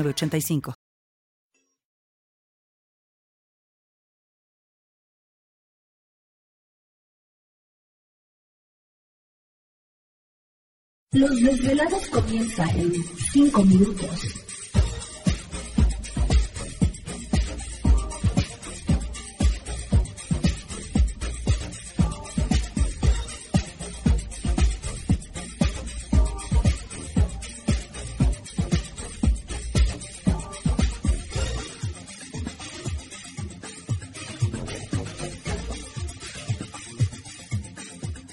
85 Los desvelados comienza en 5 minutos.